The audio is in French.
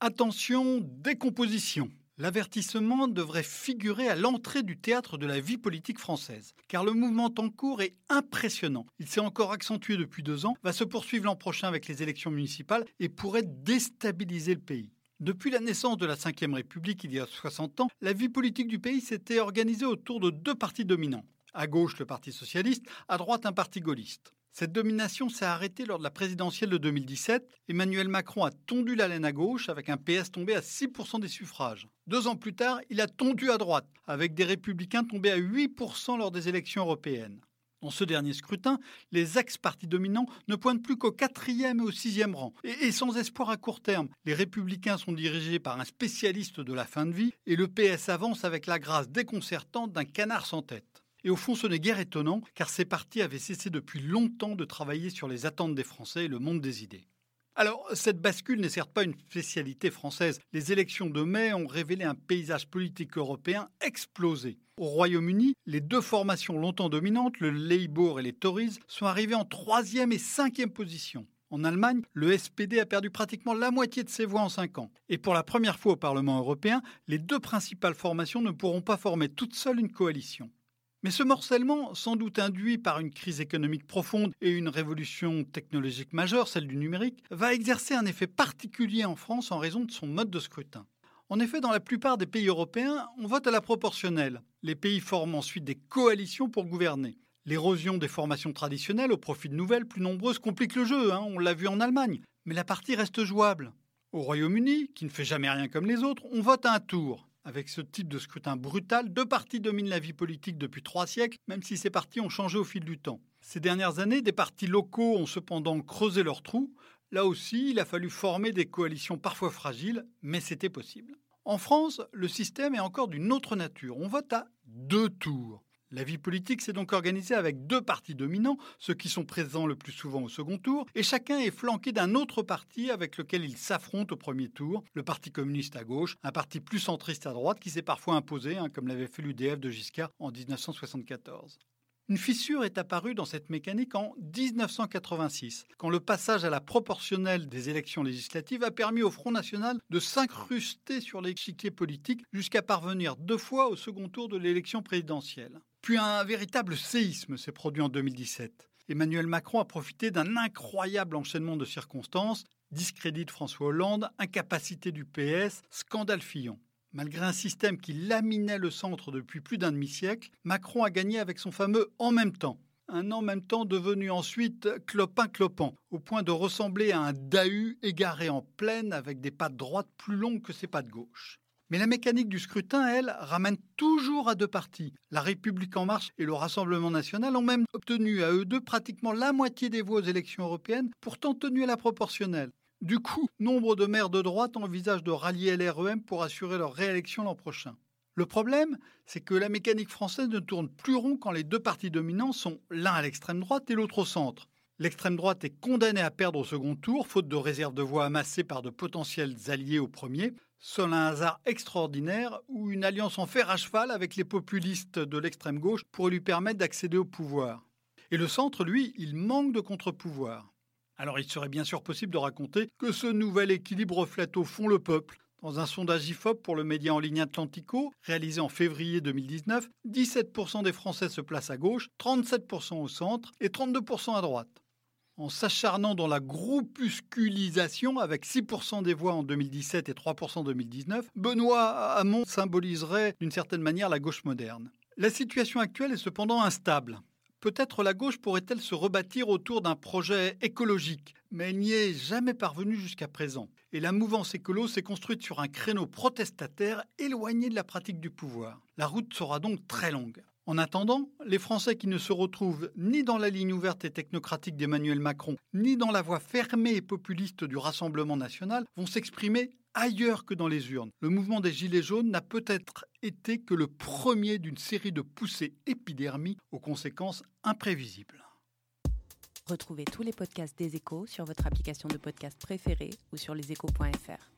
Attention, décomposition. L'avertissement devrait figurer à l'entrée du théâtre de la vie politique française, car le mouvement en cours est impressionnant. Il s'est encore accentué depuis deux ans, va se poursuivre l'an prochain avec les élections municipales et pourrait déstabiliser le pays. Depuis la naissance de la Ve République il y a 60 ans, la vie politique du pays s'était organisée autour de deux partis dominants. À gauche, le Parti socialiste, à droite, un parti gaulliste. Cette domination s'est arrêtée lors de la présidentielle de 2017. Emmanuel Macron a tondu la laine à gauche avec un PS tombé à 6% des suffrages. Deux ans plus tard, il a tondu à droite avec des républicains tombés à 8% lors des élections européennes. Dans ce dernier scrutin, les ex-partis dominants ne pointent plus qu'au quatrième et au sixième rang, et, sans espoir à court terme. Les républicains sont dirigés par un spécialiste de la fin de vie, et le PS avance avec la grâce déconcertante d'un canard sans tête. Et au fond, ce n'est guère étonnant, car ces partis avaient cessé depuis longtemps de travailler sur les attentes des Français et le monde des idées. Alors, cette bascule n'est certes pas une spécialité française. Les élections de mai ont révélé un paysage politique européen explosé. Au Royaume-Uni, les deux formations longtemps dominantes, le Labour et les Tories, sont arrivées en troisième et cinquième position. En Allemagne, le SPD a perdu pratiquement la moitié de ses voix en cinq ans. Et pour la première fois au Parlement européen, les deux principales formations ne pourront pas former toutes seules une coalition. Mais ce morcellement, sans doute induit par une crise économique profonde et une révolution technologique majeure, celle du numérique, va exercer un effet particulier en France en raison de son mode de scrutin. En effet, dans la plupart des pays européens, on vote à la proportionnelle. Les pays forment ensuite des coalitions pour gouverner. L'érosion des formations traditionnelles au profit de nouvelles plus nombreuses complique le jeu, hein, on l'a vu en Allemagne, mais la partie reste jouable. Au Royaume-Uni, qui ne fait jamais rien comme les autres, on vote à un tour. Avec ce type de scrutin brutal, deux partis dominent la vie politique depuis trois siècles, même si ces partis ont changé au fil du temps. Ces dernières années, des partis locaux ont cependant creusé leurs trous. Là aussi, il a fallu former des coalitions parfois fragiles, mais c'était possible. En France, le système est encore d'une autre nature. On vote à deux tours. La vie politique s'est donc organisée avec deux partis dominants, ceux qui sont présents le plus souvent au second tour, et chacun est flanqué d'un autre parti avec lequel il s'affronte au premier tour, le Parti communiste à gauche, un parti plus centriste à droite qui s'est parfois imposé, hein, comme l'avait fait l'UDF de Giscard en 1974. Une fissure est apparue dans cette mécanique en 1986, quand le passage à la proportionnelle des élections législatives a permis au Front National de s'incruster sur l'échiquier politique jusqu'à parvenir deux fois au second tour de l'élection présidentielle. Puis un véritable séisme s'est produit en 2017. Emmanuel Macron a profité d'un incroyable enchaînement de circonstances, discrédit de François Hollande, incapacité du PS, scandale Fillon. Malgré un système qui laminait le centre depuis plus d'un demi-siècle, Macron a gagné avec son fameux en même temps. Un en même temps devenu ensuite clopin-clopant, au point de ressembler à un dahu égaré en plaine avec des pattes droites plus longues que ses pattes gauches. Mais la mécanique du scrutin, elle, ramène toujours à deux partis. La République en marche et le Rassemblement national ont même obtenu à eux deux pratiquement la moitié des voix aux élections européennes, pourtant tenues à la proportionnelle. Du coup, nombre de maires de droite envisagent de rallier LREM pour assurer leur réélection l'an prochain. Le problème, c'est que la mécanique française ne tourne plus rond quand les deux partis dominants sont l'un à l'extrême droite et l'autre au centre. L'extrême droite est condamnée à perdre au second tour, faute de réserves de voix amassées par de potentiels alliés au premier, seul un hasard extraordinaire ou une alliance en fer à cheval avec les populistes de l'extrême gauche pourrait lui permettre d'accéder au pouvoir. Et le centre, lui, il manque de contre-pouvoir. Alors il serait bien sûr possible de raconter que ce nouvel équilibre reflète au fond le peuple. Dans un sondage IFOP pour le média en ligne Atlantico, réalisé en février 2019, 17% des Français se placent à gauche, 37% au centre et 32% à droite en s'acharnant dans la groupusculisation avec 6% des voix en 2017 et 3% en 2019, Benoît Hamon symboliserait d'une certaine manière la gauche moderne. La situation actuelle est cependant instable. Peut-être la gauche pourrait-elle se rebâtir autour d'un projet écologique, mais elle n'y est jamais parvenue jusqu'à présent. Et la mouvance écolo s'est construite sur un créneau protestataire éloigné de la pratique du pouvoir. La route sera donc très longue. En attendant, les Français qui ne se retrouvent ni dans la ligne ouverte et technocratique d'Emmanuel Macron, ni dans la voie fermée et populiste du Rassemblement national, vont s'exprimer ailleurs que dans les urnes. Le mouvement des Gilets jaunes n'a peut-être été que le premier d'une série de poussées épidermies aux conséquences imprévisibles. Retrouvez tous les podcasts des échos sur votre application de podcast préférée ou sur leséchos.fr.